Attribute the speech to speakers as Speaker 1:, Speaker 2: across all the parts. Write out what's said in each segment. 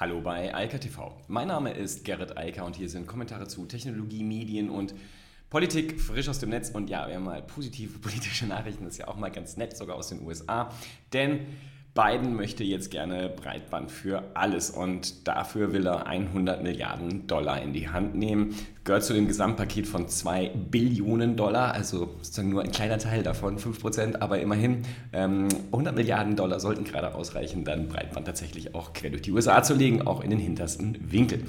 Speaker 1: Hallo bei Eika TV. Mein Name ist Gerrit Eiker und hier sind Kommentare zu Technologie, Medien und Politik frisch aus dem Netz. Und ja, wir haben mal positive politische Nachrichten, das ist ja auch mal ganz nett, sogar aus den USA. Denn Biden möchte jetzt gerne Breitband für alles und dafür will er 100 Milliarden Dollar in die Hand nehmen. Gehört zu dem Gesamtpaket von 2 Billionen Dollar, also sozusagen nur ein kleiner Teil davon, 5 Prozent, aber immerhin ähm, 100 Milliarden Dollar sollten gerade ausreichen, dann Breitband tatsächlich auch quer durch die USA zu legen, auch in den hintersten Winkel.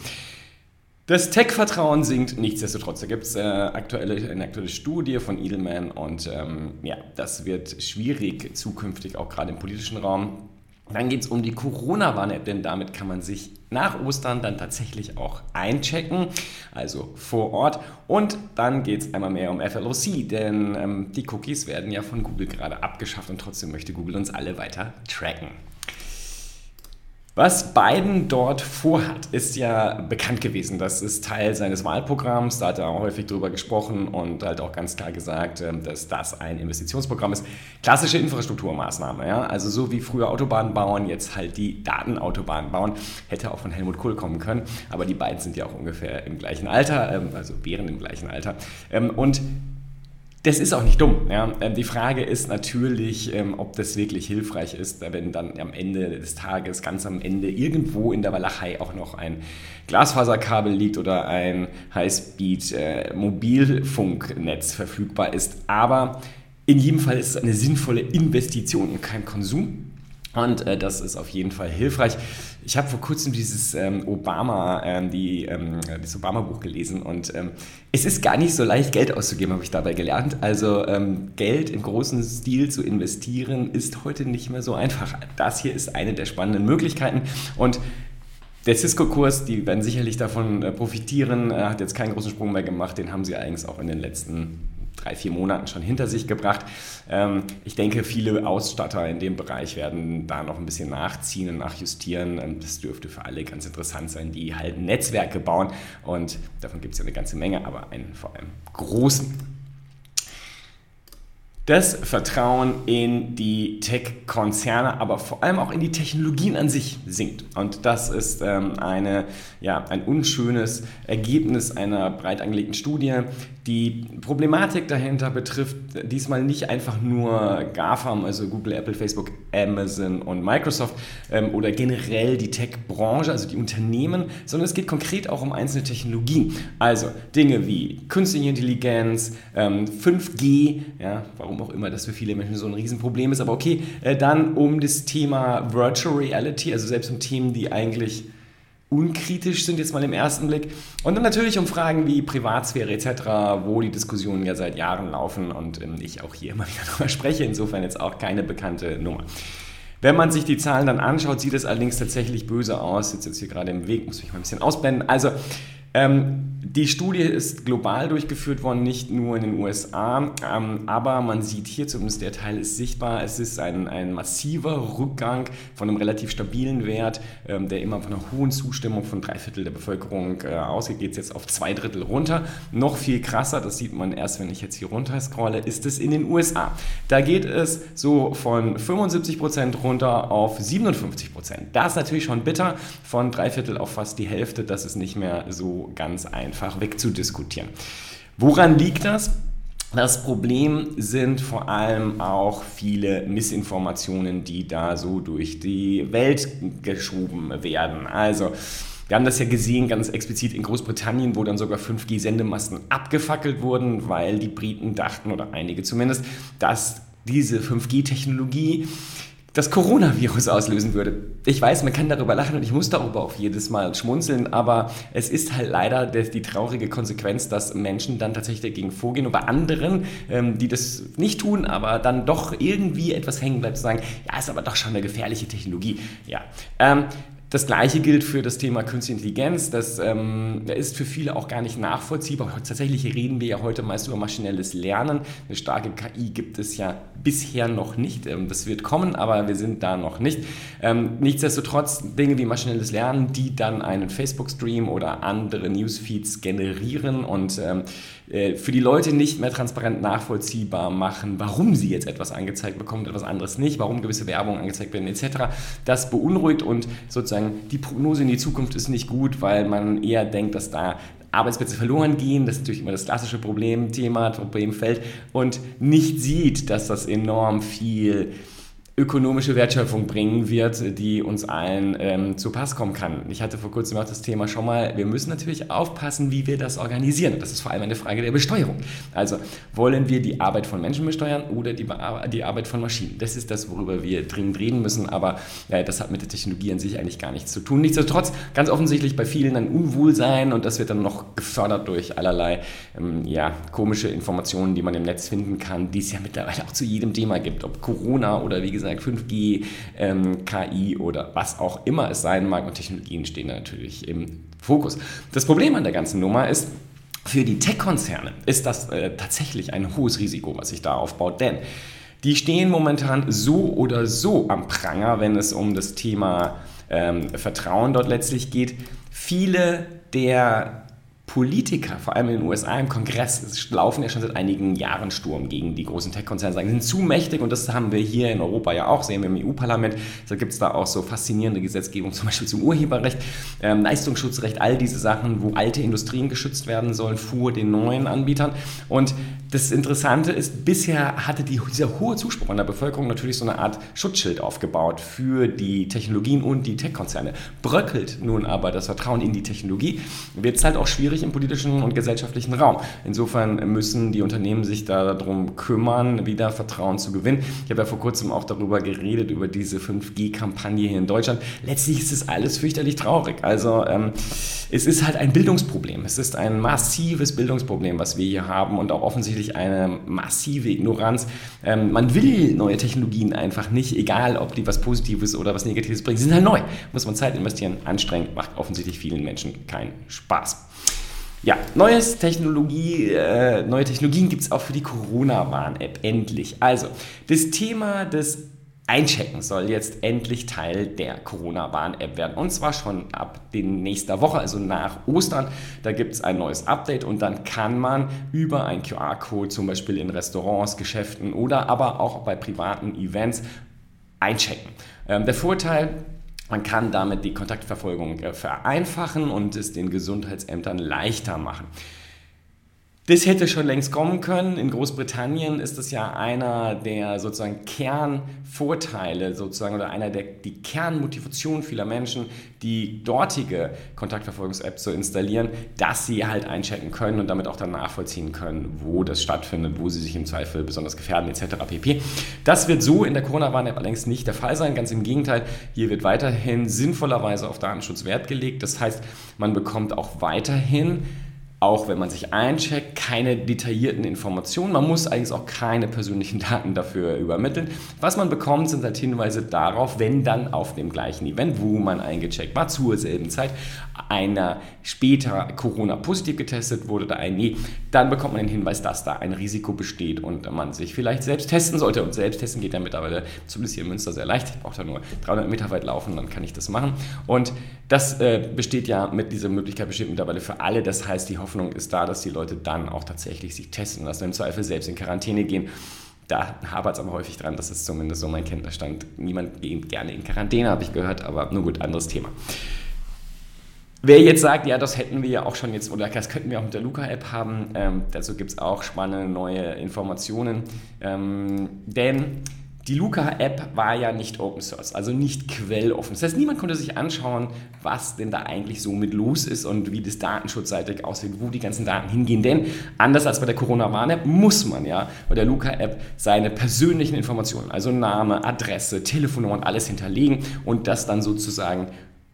Speaker 1: Das Tech-Vertrauen sinkt nichtsdestotrotz. Da gibt es äh, aktuelle, eine aktuelle Studie von Edelman und ähm, ja, das wird schwierig zukünftig, auch gerade im politischen Raum. Dann geht es um die Corona-Warn-App, denn damit kann man sich nach Ostern dann tatsächlich auch einchecken, also vor Ort. Und dann geht es einmal mehr um FLOC, denn ähm, die Cookies werden ja von Google gerade abgeschafft und trotzdem möchte Google uns alle weiter tracken. Was Biden dort vorhat, ist ja bekannt gewesen. Das ist Teil seines Wahlprogramms. Da hat er häufig drüber gesprochen und halt auch ganz klar gesagt, ähm, dass das ein Investitionsprogramm ist. Klassische Infrastrukturmaßnahme. Ja? Also so wie früher Autobahnen bauen, jetzt halt die Datenautobahnen bauen. Hätte auch von Helmut Kohl kommen können. Aber die beiden sind ja auch ungefähr im gleichen Alter, ähm, also wären im gleichen Alter. Ähm, und das ist auch nicht dumm. Ja. Ähm, die Frage ist natürlich, ähm, ob das wirklich hilfreich ist, wenn dann am Ende des Tages, ganz am Ende, irgendwo in der Walachei auch noch ein Glasfaserkabel liegt oder ein Highspeed-Mobilfunknetz äh, verfügbar ist. Aber in jedem Fall ist es eine sinnvolle Investition und kein Konsum. Und äh, das ist auf jeden Fall hilfreich. Ich habe vor kurzem dieses ähm, Obama, ähm, die, ähm, das Obama-Buch gelesen und ähm, es ist gar nicht so leicht, Geld auszugeben, habe ich dabei gelernt. Also ähm, Geld im großen Stil zu investieren ist heute nicht mehr so einfach. Das hier ist eine der spannenden Möglichkeiten und der Cisco-Kurs, die werden sicherlich davon äh, profitieren, er hat jetzt keinen großen Sprung mehr gemacht, den haben sie eigentlich auch in den letzten drei, vier Monaten schon hinter sich gebracht. Ähm, ich denke, viele Ausstatter in dem Bereich werden da noch ein bisschen nachziehen und nachjustieren. Ähm, das dürfte für alle ganz interessant sein, die halt Netzwerke bauen. Und davon gibt es ja eine ganze Menge, aber einen vor allem großen das Vertrauen in die Tech-Konzerne, aber vor allem auch in die Technologien an sich sinkt. Und das ist ähm, eine, ja, ein unschönes Ergebnis einer breit angelegten Studie. Die Problematik dahinter betrifft diesmal nicht einfach nur GAFAM, also Google, Apple, Facebook, Amazon und Microsoft ähm, oder generell die Tech-Branche, also die Unternehmen, sondern es geht konkret auch um einzelne Technologien. Also Dinge wie künstliche Intelligenz, ähm, 5G, ja, warum auch immer das für viele Menschen so ein Riesenproblem ist. Aber okay, äh, dann um das Thema Virtual Reality, also selbst um Themen, die eigentlich unkritisch sind jetzt mal im ersten Blick. Und dann natürlich um Fragen wie Privatsphäre etc., wo die Diskussionen ja seit Jahren laufen und ähm, ich auch hier immer wieder darüber spreche. Insofern jetzt auch keine bekannte Nummer. Wenn man sich die Zahlen dann anschaut, sieht es allerdings tatsächlich böse aus. Jetzt jetzt hier gerade im Weg, muss ich mal ein bisschen ausblenden. Also ähm, die Studie ist global durchgeführt worden, nicht nur in den USA, ähm, aber man sieht hier zumindest, der Teil ist sichtbar, es ist ein, ein massiver Rückgang von einem relativ stabilen Wert, ähm, der immer von einer hohen Zustimmung von drei Viertel der Bevölkerung äh, ausgeht, geht jetzt auf zwei Drittel runter. Noch viel krasser, das sieht man erst, wenn ich jetzt hier runter scrolle, ist es in den USA. Da geht es so von 75 Prozent runter auf 57%. Prozent. Das ist natürlich schon bitter, von drei Viertel auf fast die Hälfte, das ist nicht mehr so ganz einfach wegzudiskutieren. Woran liegt das? Das Problem sind vor allem auch viele Missinformationen, die da so durch die Welt geschoben werden. Also, wir haben das ja gesehen, ganz explizit in Großbritannien, wo dann sogar 5G-Sendemasten abgefackelt wurden, weil die Briten dachten, oder einige zumindest, dass diese 5G-Technologie das Coronavirus auslösen würde. Ich weiß, man kann darüber lachen und ich muss darüber auch jedes Mal schmunzeln, aber es ist halt leider die traurige Konsequenz, dass Menschen dann tatsächlich dagegen vorgehen und bei anderen, ähm, die das nicht tun, aber dann doch irgendwie etwas hängen bleibt, sagen, ja, ist aber doch schon eine gefährliche Technologie. Ja. Ähm, das gleiche gilt für das Thema Künstliche Intelligenz. Das ähm, ist für viele auch gar nicht nachvollziehbar. Tatsächlich reden wir ja heute meist über maschinelles Lernen. Eine starke KI gibt es ja bisher noch nicht. Ähm, das wird kommen, aber wir sind da noch nicht. Ähm, nichtsdestotrotz Dinge wie maschinelles Lernen, die dann einen Facebook-Stream oder andere Newsfeeds generieren und ähm, äh, für die Leute nicht mehr transparent nachvollziehbar machen, warum sie jetzt etwas angezeigt bekommen und etwas anderes nicht, warum gewisse Werbung angezeigt werden etc. Das beunruhigt und sozusagen sozusagen, die Prognose in die Zukunft ist nicht gut, weil man eher denkt, dass da Arbeitsplätze verloren gehen, das ist natürlich immer das klassische Problemthema, Problemfeld, und nicht sieht, dass das enorm viel ökonomische Wertschöpfung bringen wird, die uns allen ähm, zu Pass kommen kann. Ich hatte vor kurzem auch das Thema schon mal, wir müssen natürlich aufpassen, wie wir das organisieren. Das ist vor allem eine Frage der Besteuerung. Also wollen wir die Arbeit von Menschen besteuern oder die, die Arbeit von Maschinen? Das ist das, worüber wir dringend reden müssen, aber äh, das hat mit der Technologie an sich eigentlich gar nichts zu tun. Nichtsdestotrotz ganz offensichtlich bei vielen ein Unwohlsein und das wird dann noch gefördert durch allerlei ähm, ja, komische Informationen, die man im Netz finden kann, die es ja mittlerweile auch zu jedem Thema gibt, ob Corona oder wie gesagt gesagt 5G, ähm, KI oder was auch immer es sein mag. Und Technologien stehen da natürlich im Fokus. Das Problem an der ganzen Nummer ist, für die Tech-Konzerne ist das äh, tatsächlich ein hohes Risiko, was sich da aufbaut, denn die stehen momentan so oder so am Pranger, wenn es um das Thema ähm, Vertrauen dort letztlich geht. Viele der Politiker, vor allem in den USA im Kongress, laufen ja schon seit einigen Jahren Sturm gegen die großen Tech-Konzerne, sagen, sie sind zu mächtig und das haben wir hier in Europa ja auch, sehen wir im EU-Parlament. Da gibt es da auch so faszinierende Gesetzgebung, zum Beispiel zum Urheberrecht, ähm, Leistungsschutzrecht, all diese Sachen, wo alte Industrien geschützt werden sollen vor den neuen Anbietern. Und das Interessante ist, bisher hatte die, dieser hohe Zuspruch an der Bevölkerung natürlich so eine Art Schutzschild aufgebaut für die Technologien und die Tech-Konzerne. Bröckelt nun aber das Vertrauen in die Technologie, wird es halt auch schwierig, schwierig im politischen und gesellschaftlichen Raum. Insofern müssen die Unternehmen sich darum kümmern, wieder Vertrauen zu gewinnen. Ich habe ja vor kurzem auch darüber geredet, über diese 5G-Kampagne hier in Deutschland. Letztlich ist es alles fürchterlich traurig. Also ähm, es ist halt ein Bildungsproblem. Es ist ein massives Bildungsproblem, was wir hier haben und auch offensichtlich eine massive Ignoranz. Ähm, man will neue Technologien einfach nicht, egal ob die was Positives oder was Negatives bringen. Sie sind halt neu. Muss man Zeit investieren, anstrengend, macht offensichtlich vielen Menschen keinen Spaß. Ja, neues Technologie, äh, neue Technologien gibt es auch für die Corona-Warn-App, endlich. Also, das Thema des Einchecken soll jetzt endlich Teil der Corona-Warn-App werden. Und zwar schon ab den nächster Woche, also nach Ostern. Da gibt es ein neues Update und dann kann man über einen QR-Code zum Beispiel in Restaurants, Geschäften oder aber auch bei privaten Events einchecken. Ähm, der Vorteil man kann damit die Kontaktverfolgung äh, vereinfachen und es den Gesundheitsämtern leichter machen. Das hätte schon längst kommen können. In Großbritannien ist das ja einer der sozusagen Kernvorteile sozusagen oder einer der die Kernmotivation vieler Menschen, die dortige Kontaktverfolgungs-App zu installieren, dass sie halt einchecken können und damit auch dann nachvollziehen können, wo das stattfindet, wo sie sich im Zweifel besonders gefährden etc. pp. Das wird so in der Corona-Warn-App allerdings nicht der Fall sein. Ganz im Gegenteil, hier wird weiterhin sinnvollerweise auf Datenschutz Wert gelegt. Das heißt, man bekommt auch weiterhin auch wenn man sich eincheckt, keine detaillierten Informationen. Man muss eigentlich auch keine persönlichen Daten dafür übermitteln. Was man bekommt, sind halt Hinweise darauf, wenn dann auf dem gleichen Event, wo man eingecheckt war, zur selben Zeit, einer später Corona positiv getestet wurde oder ein Nee, dann bekommt man den Hinweis, dass da ein Risiko besteht und man sich vielleicht selbst testen sollte. Und selbst testen geht ja mittlerweile, zumindest hier in Münster, sehr leicht. Ich brauche da nur 300 Meter weit laufen, dann kann ich das machen. Und das äh, besteht ja mit dieser Möglichkeit besteht mittlerweile für alle. Das heißt, die Hoffnung ist da, dass die Leute dann auch tatsächlich sich testen lassen, im Zweifel selbst in Quarantäne gehen. Da hapert es aber häufig dran, das ist zumindest so mein Kenntnisstand. Niemand geht gerne in Quarantäne, habe ich gehört, aber nur gut, anderes Thema. Wer jetzt sagt, ja, das hätten wir ja auch schon jetzt, oder das könnten wir auch mit der Luca-App haben, ähm, dazu gibt es auch spannende neue Informationen. Ähm, denn die Luca-App war ja nicht Open Source, also nicht quelloffen. Das heißt, niemand konnte sich anschauen, was denn da eigentlich so mit los ist und wie das datenschutzseitig aussieht, wo die ganzen Daten hingehen. Denn anders als bei der Corona-Warn-App muss man ja bei der Luca-App seine persönlichen Informationen, also Name, Adresse, Telefonnummer und alles hinterlegen und das dann sozusagen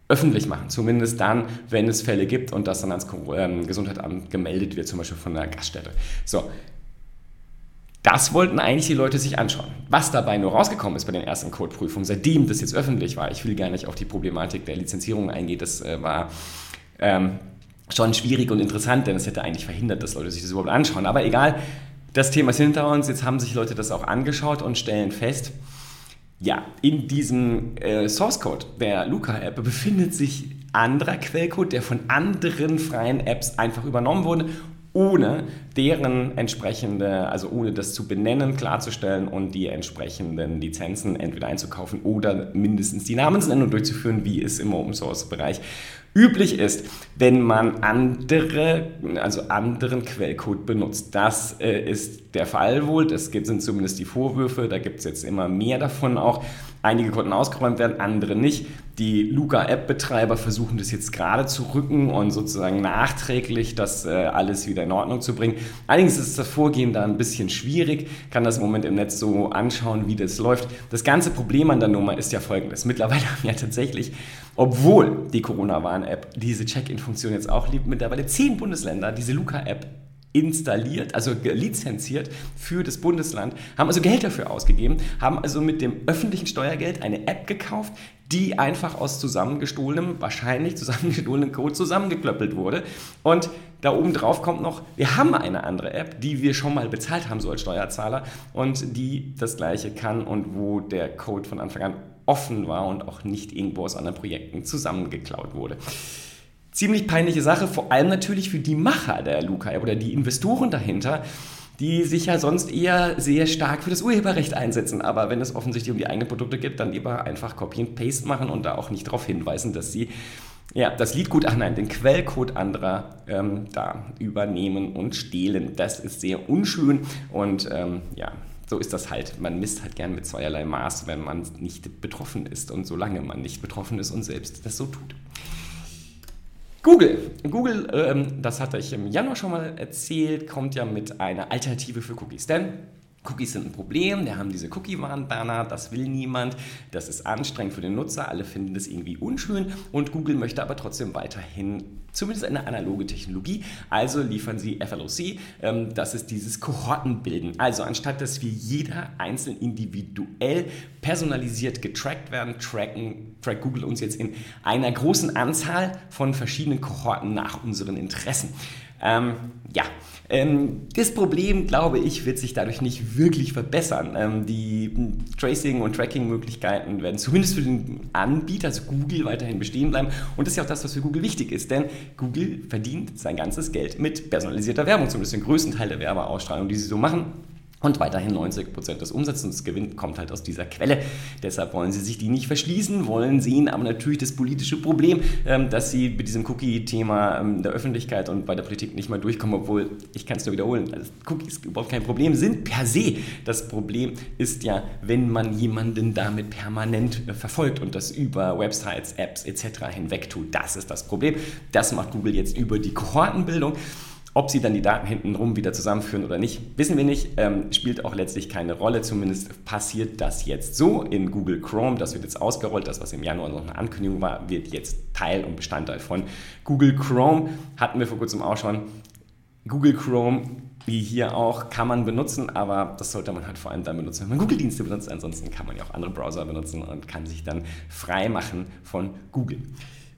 Speaker 1: öffentlich machen. Zumindest dann, wenn es Fälle gibt und das dann ans ähm, Gesundheitsamt gemeldet wird, zum Beispiel von der Gaststätte. So, das wollten eigentlich die Leute sich anschauen. Was dabei nur rausgekommen ist bei den ersten Codeprüfungen, seitdem das jetzt öffentlich war, ich will gar nicht auf die Problematik der Lizenzierung eingehen, das äh, war ähm, schon schwierig und interessant, denn es hätte eigentlich verhindert, dass Leute sich das überhaupt anschauen. Aber egal, das Thema ist hinter uns, jetzt haben sich Leute das auch angeschaut und stellen fest, ja, in diesem äh, Source Code der Luca-App befindet sich anderer Quellcode, der von anderen freien Apps einfach übernommen wurde ohne deren entsprechende, also ohne das zu benennen, klarzustellen und die entsprechenden Lizenzen entweder einzukaufen oder mindestens die Namensnennung durchzuführen, wie es im Open Source Bereich üblich ist, wenn man andere, also anderen Quellcode benutzt. Das äh, ist der Fall wohl, das sind zumindest die Vorwürfe, da gibt es jetzt immer mehr davon auch. Einige konnten ausgeräumt werden, andere nicht. Die Luca-App-Betreiber versuchen das jetzt gerade zu rücken und sozusagen nachträglich das äh, alles wieder in Ordnung zu bringen. Allerdings ist das Vorgehen da ein bisschen schwierig, kann das im Moment im Netz so anschauen, wie das läuft. Das ganze Problem an der Nummer ist ja folgendes. Mittlerweile haben ja tatsächlich, obwohl die Corona-Warn-App diese Check-in-Funktion jetzt auch liebt, mittlerweile zehn Bundesländer diese Luca-App installiert, also lizenziert für das Bundesland, haben also Geld dafür ausgegeben, haben also mit dem öffentlichen Steuergeld eine App gekauft, die einfach aus zusammengestohlenem, wahrscheinlich zusammengestohlenem Code zusammengeklöppelt wurde. Und da oben drauf kommt noch, wir haben eine andere App, die wir schon mal bezahlt haben, so als Steuerzahler, und die das gleiche kann und wo der Code von Anfang an offen war und auch nicht irgendwo aus anderen Projekten zusammengeklaut wurde. Ziemlich peinliche Sache, vor allem natürlich für die Macher der Luca oder die Investoren dahinter, die sich ja sonst eher sehr stark für das Urheberrecht einsetzen. Aber wenn es offensichtlich um die eigenen Produkte geht, dann lieber einfach Copy and Paste machen und da auch nicht darauf hinweisen, dass sie ja, das Liedgut, ach nein, den Quellcode anderer ähm, da übernehmen und stehlen. Das ist sehr unschön und ähm, ja, so ist das halt. Man misst halt gern mit zweierlei Maß, wenn man nicht betroffen ist und solange man nicht betroffen ist und selbst das so tut. Google. Google, ähm, das hatte ich im Januar schon mal erzählt, kommt ja mit einer Alternative für Cookies. Denn Cookies sind ein Problem, wir haben diese Cookie-Warnbanner, das will niemand, das ist anstrengend für den Nutzer, alle finden das irgendwie unschön und Google möchte aber trotzdem weiterhin zumindest eine analoge Technologie, also liefern sie FLOC, ähm, das ist dieses Kohortenbilden. Also anstatt dass wir jeder einzeln individuell personalisiert getrackt werden, tracken, trackt Google uns jetzt in einer großen Anzahl von verschiedenen Kohorten nach unseren Interessen. Ähm, ja, ähm, das Problem, glaube ich, wird sich dadurch nicht wirklich verbessern. Ähm, die Tracing- und Tracking-Möglichkeiten werden zumindest für den Anbieter, also Google, weiterhin bestehen bleiben. Und das ist ja auch das, was für Google wichtig ist, denn Google verdient sein ganzes Geld mit personalisierter Werbung, zumindest den größten Teil der Werbeausstrahlung, die sie so machen. Und weiterhin 90% des Umsatzes und des Gewinns kommt halt aus dieser Quelle. Deshalb wollen sie sich die nicht verschließen, wollen sehen aber natürlich das politische Problem, ähm, dass sie mit diesem Cookie-Thema ähm, der Öffentlichkeit und bei der Politik nicht mal durchkommen, obwohl, ich kann es nur wiederholen, also Cookies überhaupt kein Problem sind per se. Das Problem ist ja, wenn man jemanden damit permanent äh, verfolgt und das über Websites, Apps etc. hinweg tut. Das ist das Problem. Das macht Google jetzt über die Kohortenbildung. Ob sie dann die Daten hintenrum wieder zusammenführen oder nicht, wissen wir nicht. Ähm, spielt auch letztlich keine Rolle. Zumindest passiert das jetzt so in Google Chrome. Das wird jetzt ausgerollt. Das, was im Januar noch eine Ankündigung war, wird jetzt Teil und Bestandteil von Google Chrome. Hatten wir vor kurzem auch schon. Google Chrome, wie hier auch, kann man benutzen, aber das sollte man halt vor allem dann benutzen, wenn man Google-Dienste benutzt. Ansonsten kann man ja auch andere Browser benutzen und kann sich dann frei machen von Google.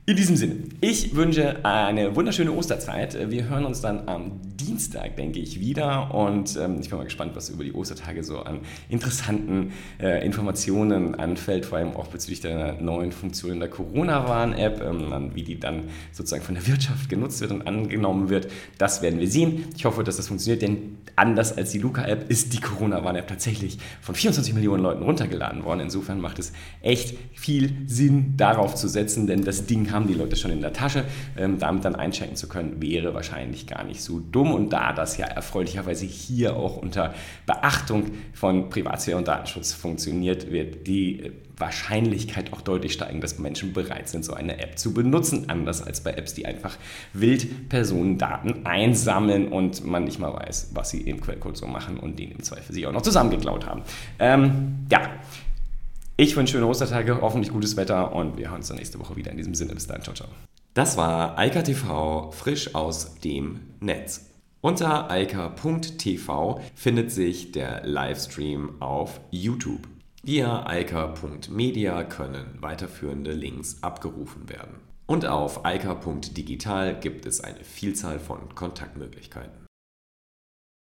Speaker 1: In diesem Sinne, ich wünsche eine wunderschöne Osterzeit. Wir hören uns dann am Dienstag, denke ich, wieder. Und ähm, ich bin mal gespannt, was über die Ostertage so an interessanten äh, Informationen anfällt, vor allem auch bezüglich der neuen Funktionen der Corona-Warn-App, ähm, wie die dann sozusagen von der Wirtschaft genutzt wird und angenommen wird. Das werden wir sehen. Ich hoffe, dass das funktioniert, denn anders als die Luca-App ist die Corona-Warn-App tatsächlich von 24 Millionen Leuten runtergeladen worden. Insofern macht es echt viel Sinn, darauf zu setzen, denn das Ding hat haben die Leute schon in der Tasche. Ähm, damit dann einchecken zu können, wäre wahrscheinlich gar nicht so dumm. Und da das ja erfreulicherweise hier auch unter Beachtung von Privatsphäre und Datenschutz funktioniert, wird die äh, Wahrscheinlichkeit auch deutlich steigen, dass Menschen bereit sind, so eine App zu benutzen. Anders als bei Apps, die einfach wild Personendaten einsammeln und man nicht mal weiß, was sie im Quellcode so machen und den im Zweifel sich auch noch zusammengeklaut haben. Ähm, ja, ich wünsche schöne Ostertage, hoffentlich gutes Wetter und wir hören uns dann nächste Woche wieder. In diesem Sinne, bis dann, ciao, ciao.
Speaker 2: Das war Eika TV frisch aus dem Netz. Unter eika.tv findet sich der Livestream auf YouTube. Via eika.media können weiterführende Links abgerufen werden. Und auf eika.digital gibt es eine Vielzahl von Kontaktmöglichkeiten.